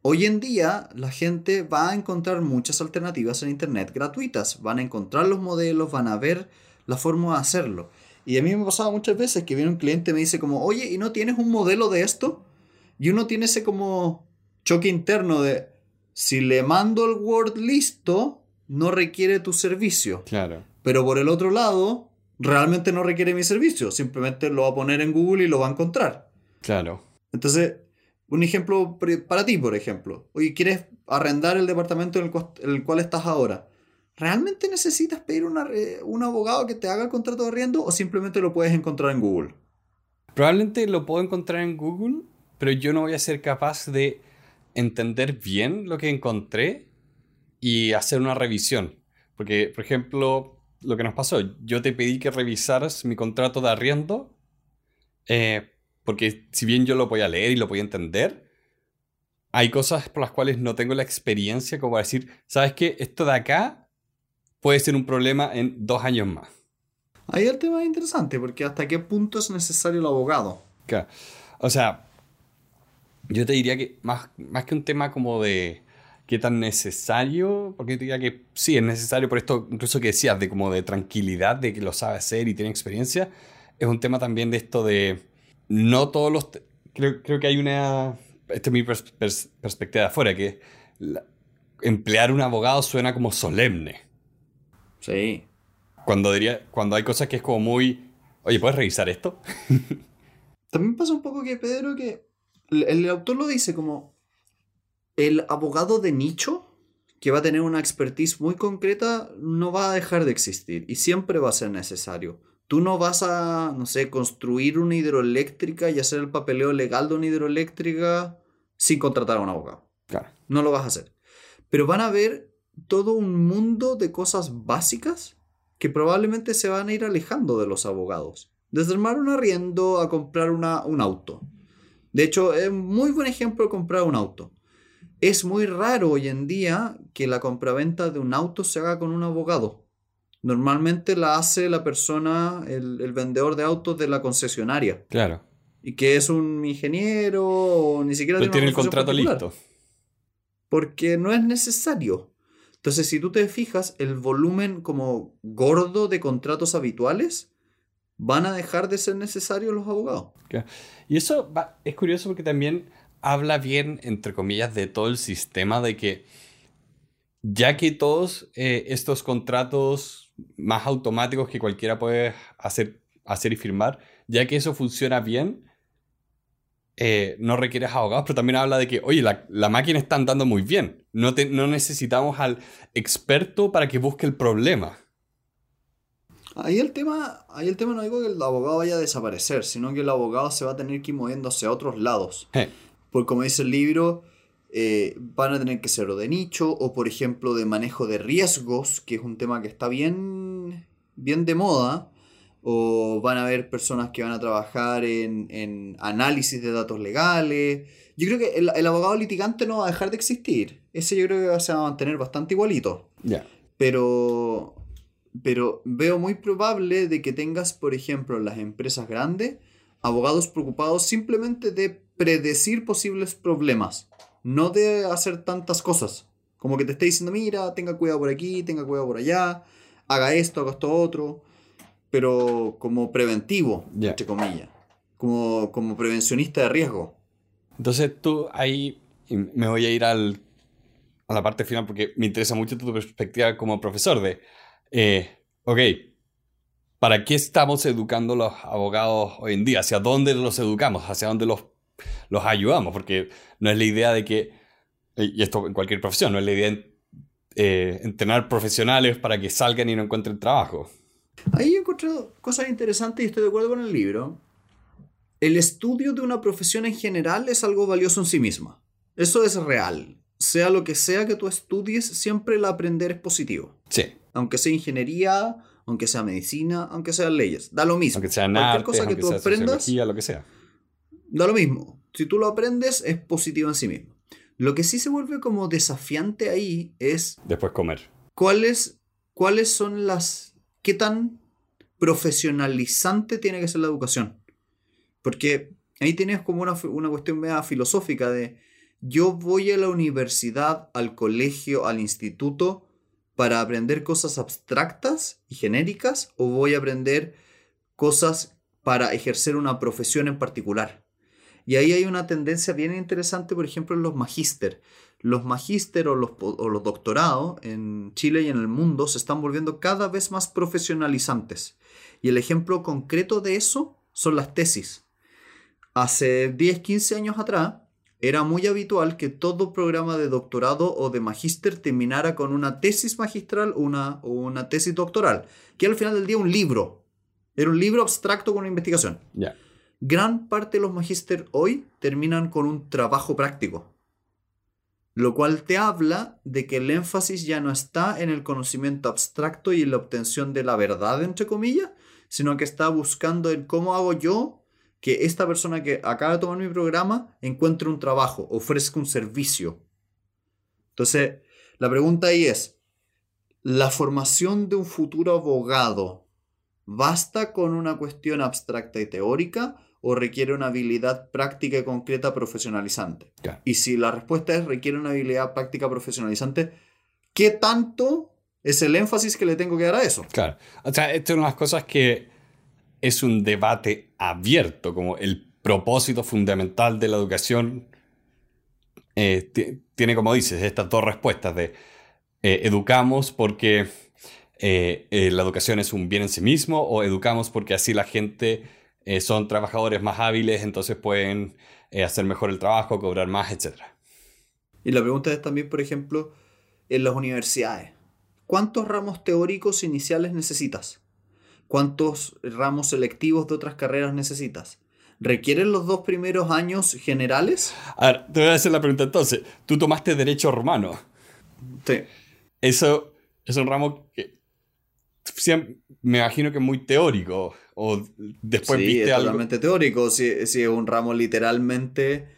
hoy en día la gente va a encontrar muchas alternativas en Internet gratuitas. Van a encontrar los modelos, van a ver la forma de hacerlo. Y a mí me pasaba muchas veces que viene un cliente y me dice como, oye, ¿y no tienes un modelo de esto? Y uno tiene ese como choque interno de, si le mando el Word listo, no requiere tu servicio. Claro. Pero por el otro lado, realmente no requiere mi servicio. Simplemente lo va a poner en Google y lo va a encontrar. Claro. Entonces, un ejemplo para ti, por ejemplo. Oye, ¿quieres arrendar el departamento en el, cual estás ahora? ¿Realmente necesitas pedir un abogado que te haga el contrato de arriendo o simplemente lo puedes encontrar en Google? Probablemente lo puedo encontrar en Google, pero yo no voy a ser capaz de entender bien lo que encontré y hacer una revisión. Porque, por ejemplo, lo que nos pasó, yo te pedí que revisaras mi contrato de arriendo, eh, porque si bien yo lo voy a leer y lo voy a entender, hay cosas por las cuales no tengo la experiencia como para decir, ¿sabes qué? Esto de acá puede ser un problema en dos años más. Ahí el tema es interesante, porque hasta qué punto es necesario el abogado. O sea, yo te diría que más, más que un tema como de qué tan necesario, porque yo te diría que sí, es necesario por esto, incluso que decías, de como de tranquilidad, de que lo sabe hacer y tiene experiencia, es un tema también de esto de no todos los... Creo, creo que hay una... Esta es mi perspectiva de afuera, que emplear un abogado suena como solemne. Sí. Cuando, diría, cuando hay cosas que es como muy... Oye, ¿puedes revisar esto? También pasa un poco que, Pedro, que el autor lo dice como el abogado de nicho que va a tener una expertise muy concreta no va a dejar de existir y siempre va a ser necesario. Tú no vas a, no sé, construir una hidroeléctrica y hacer el papeleo legal de una hidroeléctrica sin contratar a un abogado. Claro. No lo vas a hacer. Pero van a ver todo un mundo de cosas básicas que probablemente se van a ir alejando de los abogados. Desde armar un arriendo a comprar una, un auto. De hecho, es muy buen ejemplo comprar un auto. Es muy raro hoy en día que la compraventa de un auto se haga con un abogado. Normalmente la hace la persona, el, vendedor de autos de la concesionaria. Claro. Y que es un ingeniero o ni siquiera tiene, tiene el contrato listo. Porque no es necesario. Entonces, si tú te fijas, el volumen como gordo de contratos habituales van a dejar de ser necesarios los abogados. Y eso es curioso porque también habla bien, entre comillas, de todo el sistema de que ya que todos eh, estos contratos más automáticos que cualquiera puede hacer, hacer y firmar, ya que eso funciona bien, eh, no requieres abogados, pero también habla de que, oye, la, máquina está andando muy bien. No, no necesitamos al experto para que busque el problema. Ahí el tema, ahí el tema no digo que el abogado vaya a desaparecer, sino que el abogado se va a tener que ir moviéndose a otros lados. Porque como dice el libro, eh, van a tener que ser o de nicho o por ejemplo de manejo de riesgos, que es un tema que está bien, bien de moda o van a haber personas que van a trabajar en, análisis de datos legales. Yo creo que el, abogado litigante no va a dejar de existir. Ese yo creo que se va a mantener bastante igualito. Ya. Pero, pero veo muy probable de que tengas, por ejemplo, en las empresas grandes, abogados preocupados simplemente de predecir posibles problemas, no de hacer tantas cosas. Como que te esté diciendo, mira, tenga cuidado por aquí, tenga cuidado por allá, haga esto, haga esto otro pero como preventivo, entre comillas, como, como prevencionista de riesgo. Entonces tú ahí me voy a ir al, a la parte final porque me interesa mucho tu perspectiva como profesor de, eh, ok, ¿para qué estamos educando los abogados hoy en día? ¿Hacia dónde los educamos? ¿Hacia dónde los, los ayudamos? Porque no es la idea de que, y esto en cualquier profesión, no es la idea de eh, entrenar profesionales para que salgan y no encuentren trabajo. Ahí he encontrado cosas interesantes y estoy de acuerdo con el libro. El estudio de una profesión en general es algo valioso en sí misma. Eso es real. Sea lo que sea que tú estudies, siempre el aprender es positivo. Sí. Aunque sea ingeniería, aunque sea medicina, aunque sean leyes. Da lo mismo. Aunque sea Cualquier cosa que tú aprendas. lo que sea. Da lo mismo. Si tú lo aprendes, es positivo en sí mismo. Lo que sí se vuelve como desafiante ahí es. Después comer. ¿Cuáles, cuáles son las qué tan profesionalizante tiene que ser la educación. Porque ahí tienes como una, una cuestión media filosófica de yo voy a la universidad, al colegio, al instituto para aprender cosas abstractas y genéricas o voy a aprender cosas para ejercer una profesión en particular. Y ahí hay una tendencia bien interesante, por ejemplo, en los magíster los magísteros o los, doctorados en Chile y en el mundo se están volviendo cada vez más profesionalizantes. Y el ejemplo concreto de eso son las tesis. Hace 10, 15 años atrás, era muy habitual que todo programa de doctorado o de magíster terminara con una tesis magistral o una tesis doctoral, que al final del día un libro. Era un libro abstracto con una investigación. Gran parte de los magíster hoy terminan con un trabajo práctico lo cual te habla de que el énfasis ya no está en el conocimiento abstracto y en la obtención de la verdad, entre comillas, sino que está buscando en cómo hago yo que esta persona que acaba de tomar mi programa encuentre un trabajo, ofrezca un servicio. Entonces, la pregunta ahí es, ¿la formación de un futuro abogado basta con una cuestión abstracta y teórica o requiere una habilidad práctica y concreta profesionalizante? Y si la respuesta es requiere una habilidad práctica profesionalizante, ¿qué tanto es el énfasis que le tengo que dar a eso? Claro. O sea, esto es una de las cosas que es un debate abierto, como el propósito fundamental de la educación eh, tiene, como dices, estas dos respuestas de eh, educamos porque eh, la educación es un bien en sí mismo o educamos porque así la gente eh, son trabajadores más hábiles, entonces pueden eh, hacer mejor el trabajo, cobrar más, etc. Y la pregunta es también, por ejemplo, en las universidades, ¿cuántos ramos teóricos iniciales necesitas? ¿Cuántos ramos selectivos de otras carreras necesitas? ¿Requieren los dos primeros años generales? A ver, te voy a hacer la pregunta entonces. Tú tomaste Derecho Romano. Sí. Eso es un ramo que me imagino que es muy teórico. O después sí, es totalmente teórico. Si, si, es un ramo literalmente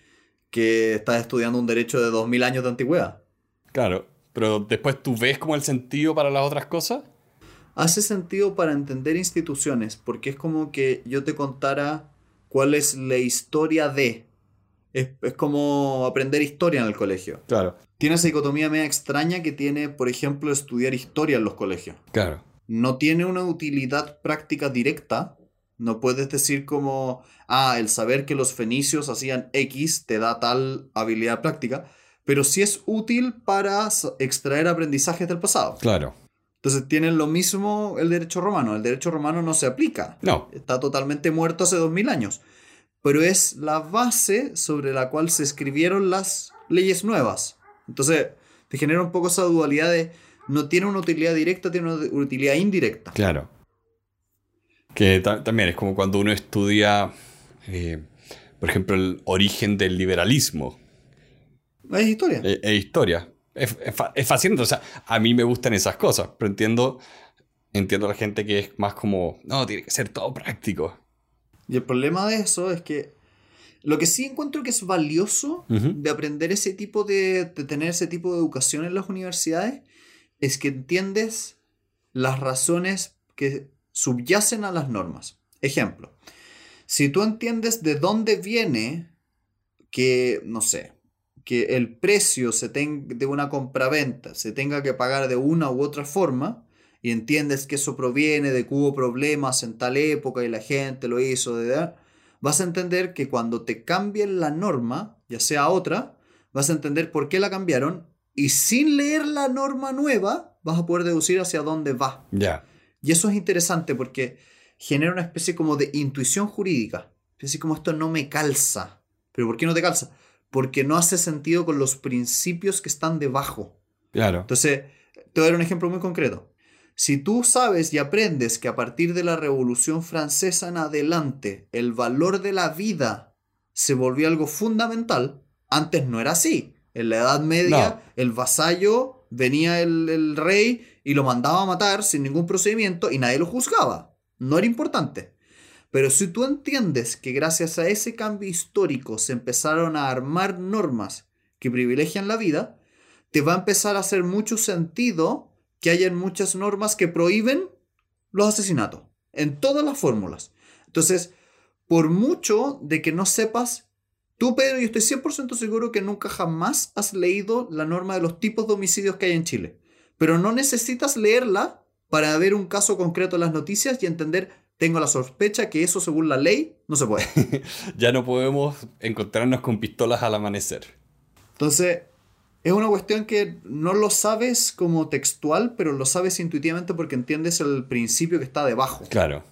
que estás estudiando un derecho de 2000 años de antigüedad. Claro, pero después tú ves como el sentido para las otras cosas. Hace sentido para entender instituciones, porque es como que yo te contara cuál es la historia de. Es, es como aprender historia en el colegio. Claro. Tiene esa dicotomía media extraña que tiene, por ejemplo, estudiar historia en los colegios. Claro no tiene una utilidad práctica directa, No puedes decir como, ah, el saber que los fenicios hacían X te da tal habilidad práctica, pero sí es útil para extraer aprendizajes del pasado. Claro. Entonces tienen lo mismo el derecho romano. El derecho romano no se aplica. No. Está totalmente muerto hace dos mil años. Pero es la base sobre la cual se escribieron las leyes nuevas. Entonces te genera un poco esa dualidad de no tiene una utilidad directa, tiene una utilidad indirecta. Claro. Que también es como cuando uno estudia, eh, por ejemplo, el origen del liberalismo. Es historia. Es, historia. Es, es, fascinante. O sea, a mí me gustan esas cosas, pero entiendo, entiendo a la gente que es más como, no, tiene que ser todo práctico. Y el problema de eso es que lo que sí encuentro que es valioso de aprender ese tipo de, de tener ese tipo de educación en las universidades es que entiendes las razones que subyacen a las normas. Ejemplo, si tú entiendes de dónde viene que, no sé, que el precio se de una compraventa se tenga que pagar de una u otra forma, y entiendes que eso proviene de que hubo problemas en tal época y la gente lo hizo, de, vas a entender que cuando te cambien la norma, ya sea otra, vas a entender por qué la cambiaron y sin leer la norma nueva vas a poder deducir hacia dónde va. Ya. Y eso es interesante porque genera una especie como de intuición jurídica. Así como esto no me calza. ¿Pero por qué no te calza? Porque no hace sentido con los principios que están debajo. Claro. Entonces, te voy a dar un ejemplo muy concreto. Si tú sabes y aprendes que a partir de la Revolución Francesa en adelante el valor de la vida se volvió algo fundamental, antes no era así. En la Edad Media el vasallo venía el, rey y lo mandaba a matar sin ningún procedimiento y nadie lo juzgaba. No era importante. Pero si tú entiendes que gracias a ese cambio histórico se empezaron a armar normas que privilegian la vida, te va a empezar a hacer mucho sentido que hayan muchas normas que prohíben los asesinatos en todas las fórmulas. Entonces, por mucho de que no sepas, tú Pedro, yo estoy 100% seguro que nunca jamás has leído la norma de los tipos de homicidios que hay en Chile. Pero no necesitas leerla para ver un caso concreto en las noticias y entender, tengo la sospecha que eso según la ley no se puede. ya no podemos encontrarnos con pistolas al amanecer. Entonces, es una cuestión que no lo sabes como textual, pero lo sabes intuitivamente porque entiendes el principio que está debajo. Claro.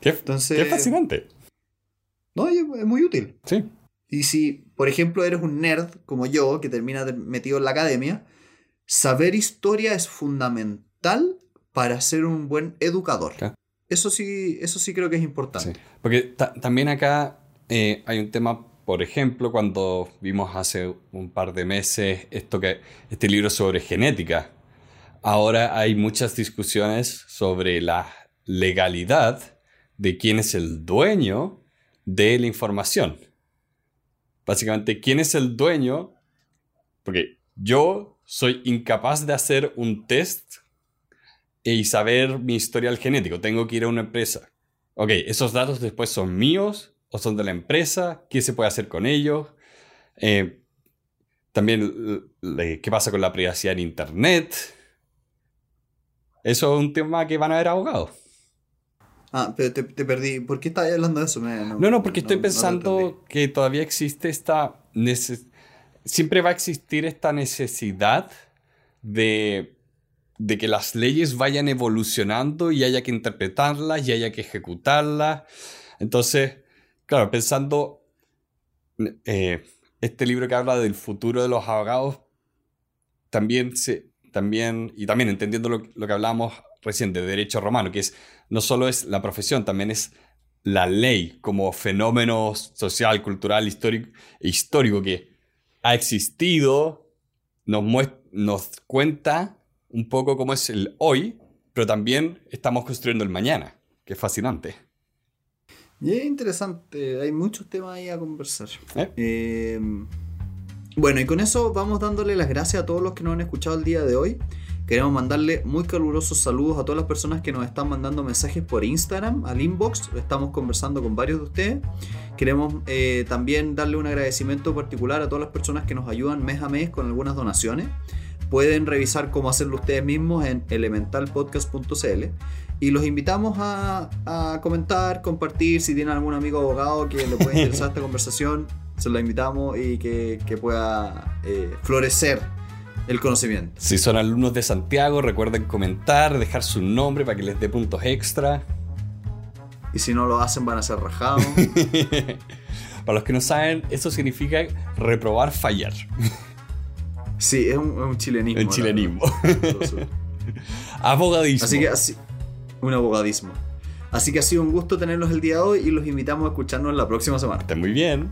Qué, Entonces, qué fascinante. No, es muy útil. Sí. Y si, por ejemplo, eres un nerd como yo, que termina metido en la academia, saber historia es fundamental para ser un buen educador. Eso sí, eso sí creo que es importante. Porque también acá eh, hay un tema, por ejemplo, cuando vimos hace un par de meses esto que, este libro sobre genética. Ahora hay muchas discusiones sobre la legalidad de quién es el dueño de la información. Básicamente, ¿quién es el dueño? Porque yo soy incapaz de hacer un test y saber mi historial genético. Tengo que ir a una empresa. Ok, esos datos después son míos o son de la empresa. ¿Qué se puede hacer con ellos? Eh, también, ¿qué pasa con la privacidad en Internet? Eso es un tema que van a ver abogados. Ah, pero te, perdí. ¿Por qué estás hablando de eso? no, no, porque estoy pensando que todavía existe esta... Siempre va a existir esta necesidad de, de que las leyes vayan evolucionando y haya que interpretarlas y haya que ejecutarlas. Entonces, claro, pensando... Eh, este libro que habla del futuro de los abogados, también se... También, y también entendiendo lo, lo que hablamos recién de derecho romano, que es no solo es la profesión, también es la ley como fenómeno social, cultural, histórico, histórico que ha existido, nos, nos cuenta un poco cómo es el hoy, pero también estamos construyendo el mañana, que es fascinante. Y es interesante, hay muchos temas ahí a conversar. ¿Eh? Eh, bueno, y con eso vamos dándole las gracias a todos los que nos han escuchado el día de hoy. Queremos mandarle muy calurosos saludos a todas las personas que nos están mandando mensajes por Instagram, al inbox. Estamos conversando con varios de ustedes. Queremos eh, también darle un agradecimiento particular a todas las personas que nos ayudan mes a mes con algunas donaciones. Pueden revisar cómo hacerlo ustedes mismos en elementalpodcast.cl. Y los invitamos a, a comentar, compartir, si tienen algún amigo abogado que le pueda interesar esta conversación, se lo invitamos y que, que pueda eh, florecer el conocimiento. Si son alumnos de Santiago, recuerden comentar, dejar su nombre para que les dé puntos extra. Y si no lo hacen van a ser rajados. para los que no saben, eso significa reprobar, fallar. Sí, es un, un chilenismo. Un chilenismo. Abogadismo. Así que así, un abogadismo. Así que ha sido un gusto tenerlos el día de hoy y los invitamos a escucharnos la próxima semana. Estén muy bien.